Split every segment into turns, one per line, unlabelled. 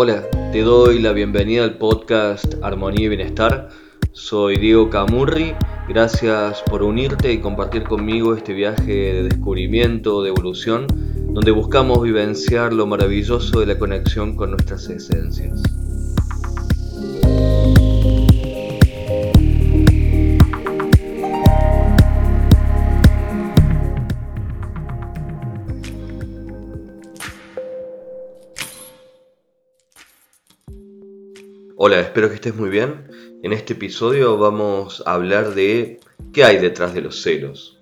Hola, te doy la bienvenida al podcast Armonía y Bienestar. Soy Diego Camurri. Gracias por unirte y compartir conmigo este viaje de descubrimiento, de evolución, donde buscamos vivenciar lo maravilloso de la conexión con nuestras esencias. Hola, espero que estés muy bien. En este episodio vamos a hablar de qué hay detrás de los celos.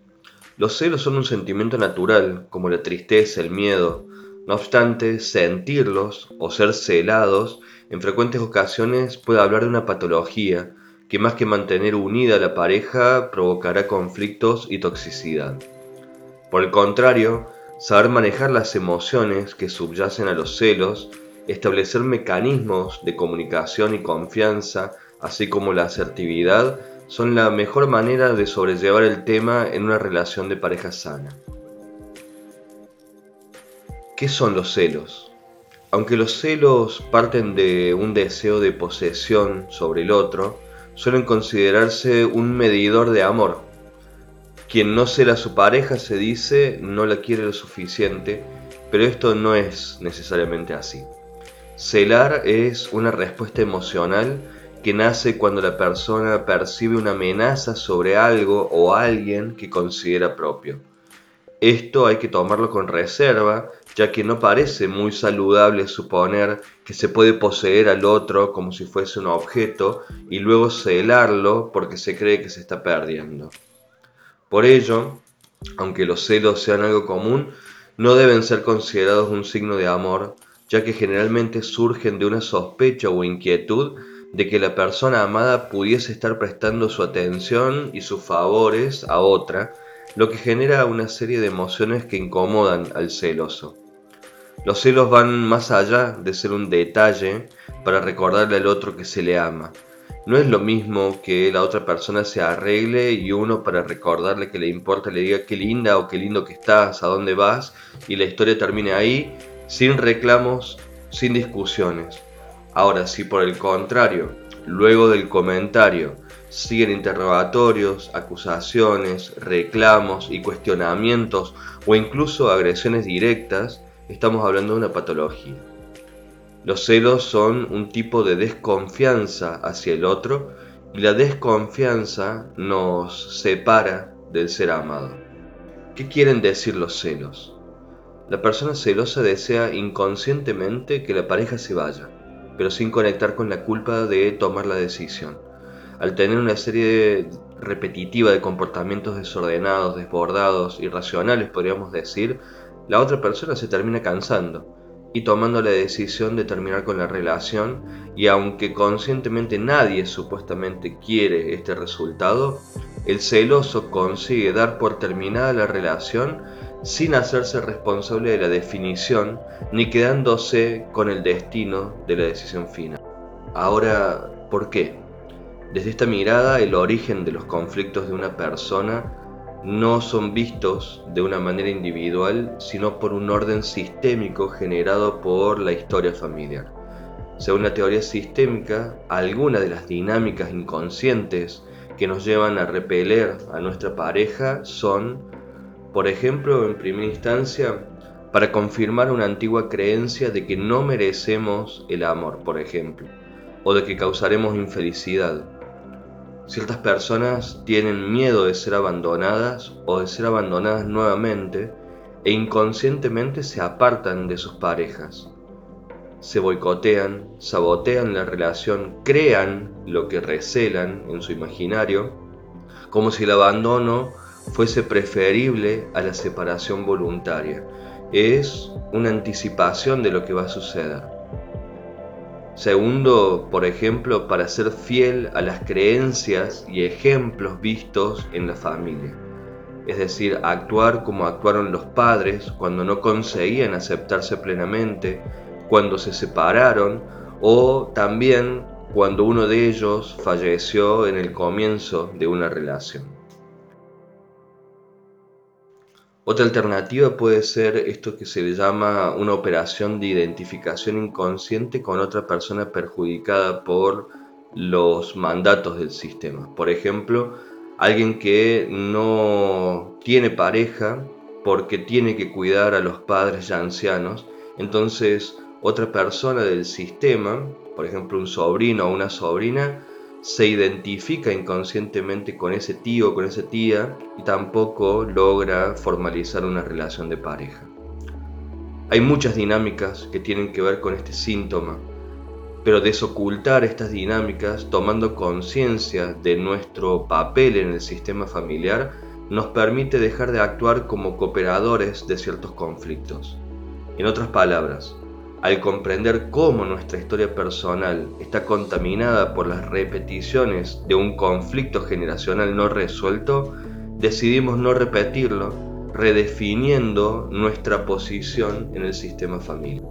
Los celos son un sentimiento natural, como la tristeza, el miedo. No obstante, sentirlos o ser celados en frecuentes ocasiones puede hablar de una patología que más que mantener unida a la pareja provocará conflictos y toxicidad. Por el contrario, saber manejar las emociones que subyacen a los celos establecer mecanismos de comunicación y confianza, así como la asertividad, son la mejor manera de sobrellevar el tema en una relación de pareja sana. ¿Qué son los celos? Aunque los celos parten de un deseo de posesión sobre el otro, suelen considerarse un medidor de amor. Quien no cela a su pareja se dice no la quiere lo suficiente, pero esto no es necesariamente así. Celar es una respuesta emocional que nace cuando la persona percibe una amenaza sobre algo o alguien que considera propio. Esto hay que tomarlo con reserva, ya que no parece muy saludable suponer que se puede poseer al otro como si fuese un objeto y luego celarlo porque se cree que se está perdiendo. Por ello, aunque los celos sean algo común, no deben ser considerados un signo de amor, ya que generalmente surgen de una sospecha o inquietud de que la persona amada pudiese estar prestando su atención y sus favores a otra, lo que genera una serie de emociones que incomodan al celoso. Los celos van más allá de ser un detalle para recordarle al otro que se le ama. No es lo mismo que la otra persona se arregle y uno para recordarle que le importa le diga qué linda o qué lindo que estás, a dónde vas y la historia termine ahí sin reclamos, sin discusiones. Ahora, si por el contrario, luego del comentario, siguen interrogatorios, acusaciones, reclamos y cuestionamientos o incluso agresiones directas, estamos hablando de una patología. Los celos son un tipo de desconfianza hacia el otro y la desconfianza nos separa del ser amado. ¿Qué quieren decir los celos? La persona celosa desea inconscientemente que la pareja se vaya, pero sin conectar con la culpa de tomar la decisión. Al tener una serie repetitiva de comportamientos desordenados, desbordados, irracionales, podríamos decir, la otra persona se termina cansando y tomando la decisión de terminar con la relación y aunque conscientemente nadie supuestamente quiere este resultado, el celoso consigue dar por terminada la relación sin hacerse responsable de la definición ni quedándose con el destino de la decisión final. Ahora, ¿por qué? Desde esta mirada, el origen de los conflictos de una persona no son vistos de una manera individual, sino por un orden sistémico generado por la historia familiar. Según la teoría sistémica, algunas de las dinámicas inconscientes que nos llevan a repeler a nuestra pareja son por ejemplo, en primera instancia, para confirmar una antigua creencia de que no merecemos el amor, por ejemplo, o de que causaremos infelicidad. Ciertas personas tienen miedo de ser abandonadas o de ser abandonadas nuevamente e inconscientemente se apartan de sus parejas. Se boicotean, sabotean la relación, crean lo que recelan en su imaginario, como si el abandono fuese preferible a la separación voluntaria. Es una anticipación de lo que va a suceder. Segundo, por ejemplo, para ser fiel a las creencias y ejemplos vistos en la familia. Es decir, actuar como actuaron los padres cuando no conseguían aceptarse plenamente, cuando se separaron o también cuando uno de ellos falleció en el comienzo de una relación. Otra alternativa puede ser esto que se le llama una operación de identificación inconsciente con otra persona perjudicada por los mandatos del sistema. Por ejemplo, alguien que no tiene pareja porque tiene que cuidar a los padres ya ancianos, entonces otra persona del sistema, por ejemplo un sobrino o una sobrina, se identifica inconscientemente con ese tío o con esa tía y tampoco logra formalizar una relación de pareja. Hay muchas dinámicas que tienen que ver con este síntoma, pero desocultar estas dinámicas tomando conciencia de nuestro papel en el sistema familiar nos permite dejar de actuar como cooperadores de ciertos conflictos. En otras palabras, al comprender cómo nuestra historia personal está contaminada por las repeticiones de un conflicto generacional no resuelto, decidimos no repetirlo, redefiniendo nuestra posición en el sistema familiar.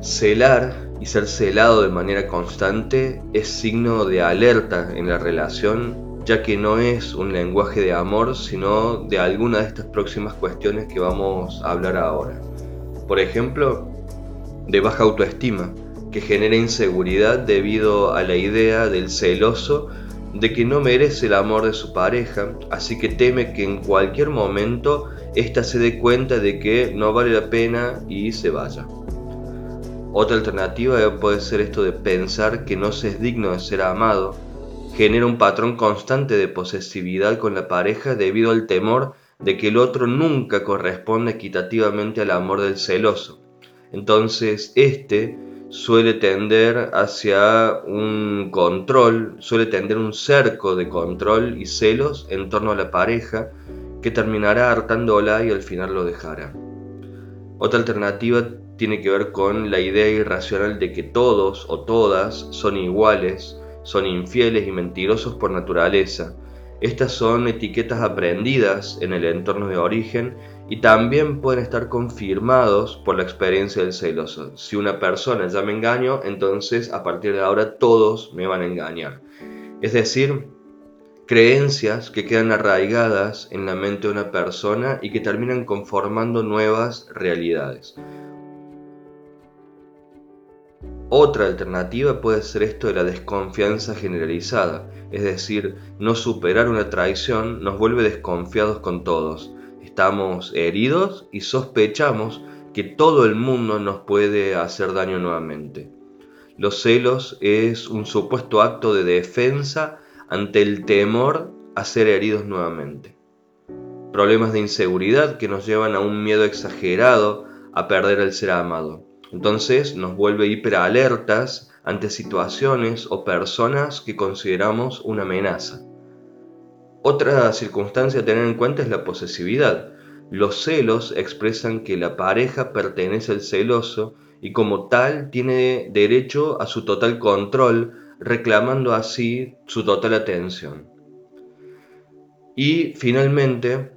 Celar y ser celado de manera constante es signo de alerta en la relación, ya que no es un lenguaje de amor, sino de alguna de estas próximas cuestiones que vamos a hablar ahora. Por ejemplo, de baja autoestima, que genera inseguridad debido a la idea del celoso de que no merece el amor de su pareja, así que teme que en cualquier momento ésta se dé cuenta de que no vale la pena y se vaya. Otra alternativa puede ser esto de pensar que no se es digno de ser amado, genera un patrón constante de posesividad con la pareja debido al temor de que el otro nunca corresponde equitativamente al amor del celoso. Entonces, este suele tender hacia un control, suele tender un cerco de control y celos en torno a la pareja que terminará hartándola y al final lo dejará. Otra alternativa tiene que ver con la idea irracional de que todos o todas son iguales, son infieles y mentirosos por naturaleza, estas son etiquetas aprendidas en el entorno de origen y también pueden estar confirmados por la experiencia del celoso. Si una persona ya me engaño, entonces a partir de ahora todos me van a engañar. Es decir, creencias que quedan arraigadas en la mente de una persona y que terminan conformando nuevas realidades. Otra alternativa puede ser esto de la desconfianza generalizada, es decir, no superar una traición nos vuelve desconfiados con todos. Estamos heridos y sospechamos que todo el mundo nos puede hacer daño nuevamente. Los celos es un supuesto acto de defensa ante el temor a ser heridos nuevamente. Problemas de inseguridad que nos llevan a un miedo exagerado a perder al ser amado. Entonces nos vuelve hiperalertas ante situaciones o personas que consideramos una amenaza. Otra circunstancia a tener en cuenta es la posesividad. Los celos expresan que la pareja pertenece al celoso y como tal tiene derecho a su total control, reclamando así su total atención. Y finalmente,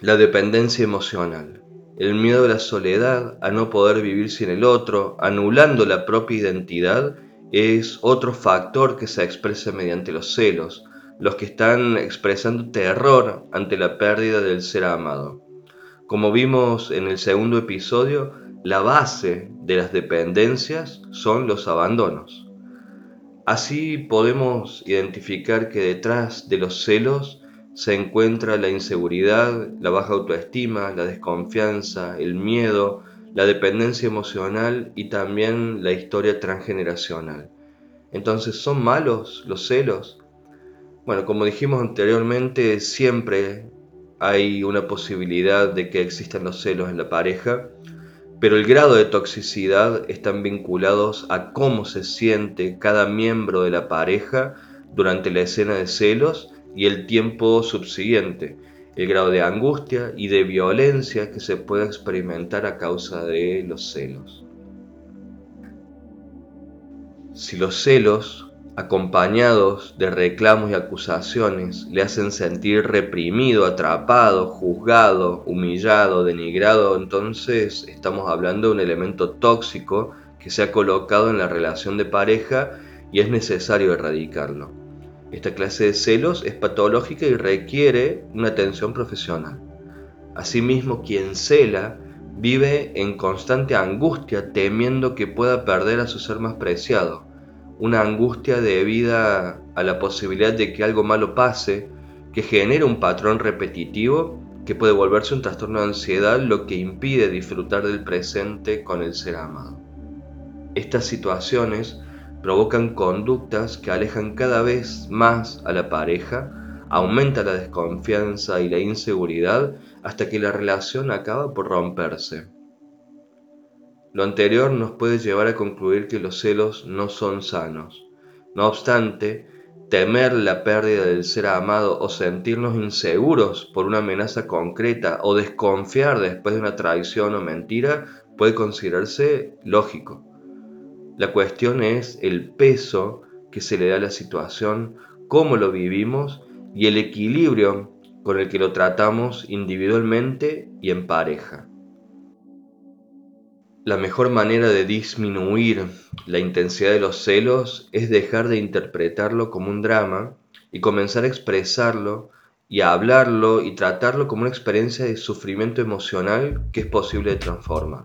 la dependencia emocional el miedo a la soledad, a no poder vivir sin el otro, anulando la propia identidad, es otro factor que se expresa mediante los celos, los que están expresando terror ante la pérdida del ser amado. Como vimos en el segundo episodio, la base de las dependencias son los abandonos. Así podemos identificar que detrás de los celos se encuentra la inseguridad, la baja autoestima, la desconfianza, el miedo, la dependencia emocional y también la historia transgeneracional. Entonces, ¿son malos los celos? Bueno, como dijimos anteriormente, siempre hay una posibilidad de que existan los celos en la pareja, pero el grado de toxicidad están vinculados a cómo se siente cada miembro de la pareja durante la escena de celos y el tiempo subsiguiente, el grado de angustia y de violencia que se puede experimentar a causa de los celos. Si los celos, acompañados de reclamos y acusaciones, le hacen sentir reprimido, atrapado, juzgado, humillado, denigrado, entonces estamos hablando de un elemento tóxico que se ha colocado en la relación de pareja y es necesario erradicarlo. Esta clase de celos es patológica y requiere una atención profesional. Asimismo, quien cela vive en constante angustia, temiendo que pueda perder a su ser más preciado. Una angustia debida a la posibilidad de que algo malo pase, que genera un patrón repetitivo que puede volverse un trastorno de ansiedad, lo que impide disfrutar del presente con el ser amado. Estas situaciones provocan conductas que alejan cada vez más a la pareja, aumenta la desconfianza y la inseguridad hasta que la relación acaba por romperse. Lo anterior nos puede llevar a concluir que los celos no son sanos. No obstante, temer la pérdida del ser amado o sentirnos inseguros por una amenaza concreta o desconfiar después de una traición o mentira puede considerarse lógico. La cuestión es el peso que se le da a la situación, cómo lo vivimos y el equilibrio con el que lo tratamos individualmente y en pareja. La mejor manera de disminuir la intensidad de los celos es dejar de interpretarlo como un drama y comenzar a expresarlo y a hablarlo y tratarlo como una experiencia de sufrimiento emocional que es posible de transformar,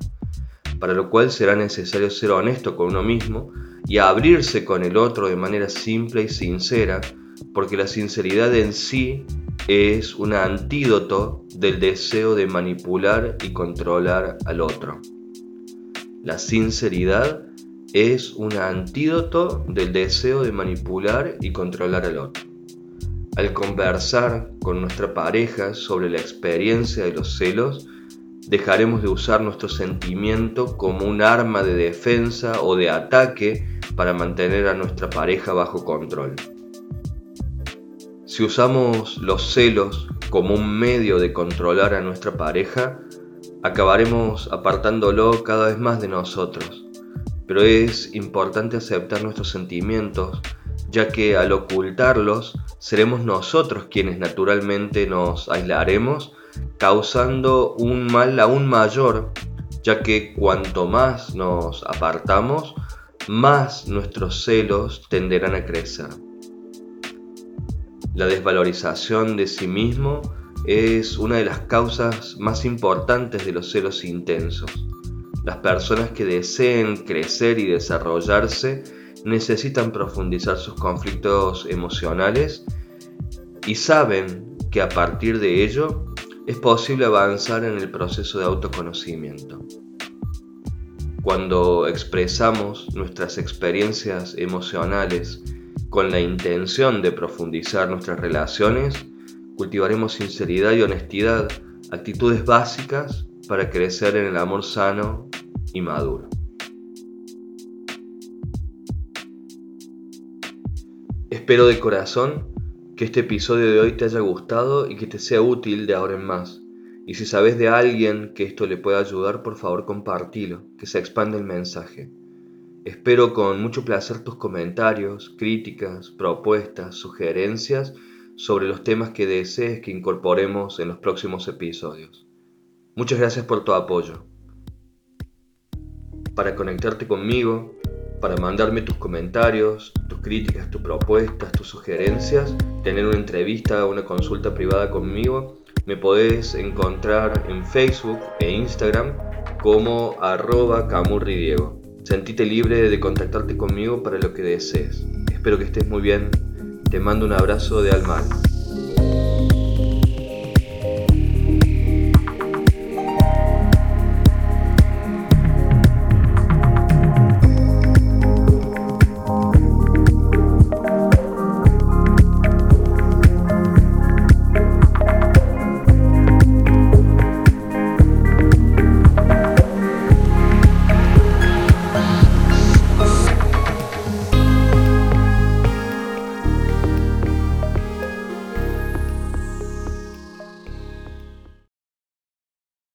para lo cual será necesario ser honesto con uno mismo y abrirse con el otro de manera simple y sincera, porque la sinceridad en sí es un antídoto del deseo de manipular y controlar al otro. La sinceridad es un antídoto del deseo de manipular y controlar al otro. Al conversar con nuestra pareja sobre la experiencia de los celos, dejaremos de usar nuestro sentimiento como un arma de defensa o de ataque para mantener a nuestra pareja bajo control. Si usamos los celos como un medio de controlar a nuestra pareja, acabaremos apartándolo cada vez más de nosotros. Pero es importante aceptar nuestros sentimientos, ya que al ocultarlos seremos nosotros quienes naturalmente nos aislaremos, causando un mal aún mayor, ya que cuanto más nos apartamos, más nuestros celos tenderán a crecer. La desvalorización de sí mismo es una de las causas más importantes de los celos intensos. Las personas que deseen crecer y desarrollarse necesitan profundizar sus conflictos emocionales y saben que a partir de ello es posible avanzar en el proceso de autoconocimiento. Cuando expresamos nuestras experiencias emocionales con la intención de profundizar nuestras relaciones, cultivaremos sinceridad y honestidad, actitudes básicas para crecer en el amor sano y maduro. Espero de corazón que este episodio de hoy te haya gustado y que te sea útil de ahora en más. Y si sabes de alguien que esto le pueda ayudar, por favor compartilo, que se expande el mensaje. Espero con mucho placer tus comentarios, críticas, propuestas, sugerencias sobre los temas que desees que incorporemos en los próximos episodios. Muchas gracias por tu apoyo. Para conectarte conmigo, para mandarme tus comentarios, tus críticas, tus propuestas, tus sugerencias, tener una entrevista o una consulta privada conmigo, me podés encontrar en Facebook e Instagram como arroba camurridiego. Sentite libre de contactarte conmigo para lo que desees. Espero que estés muy bien. Te mando un abrazo de alma.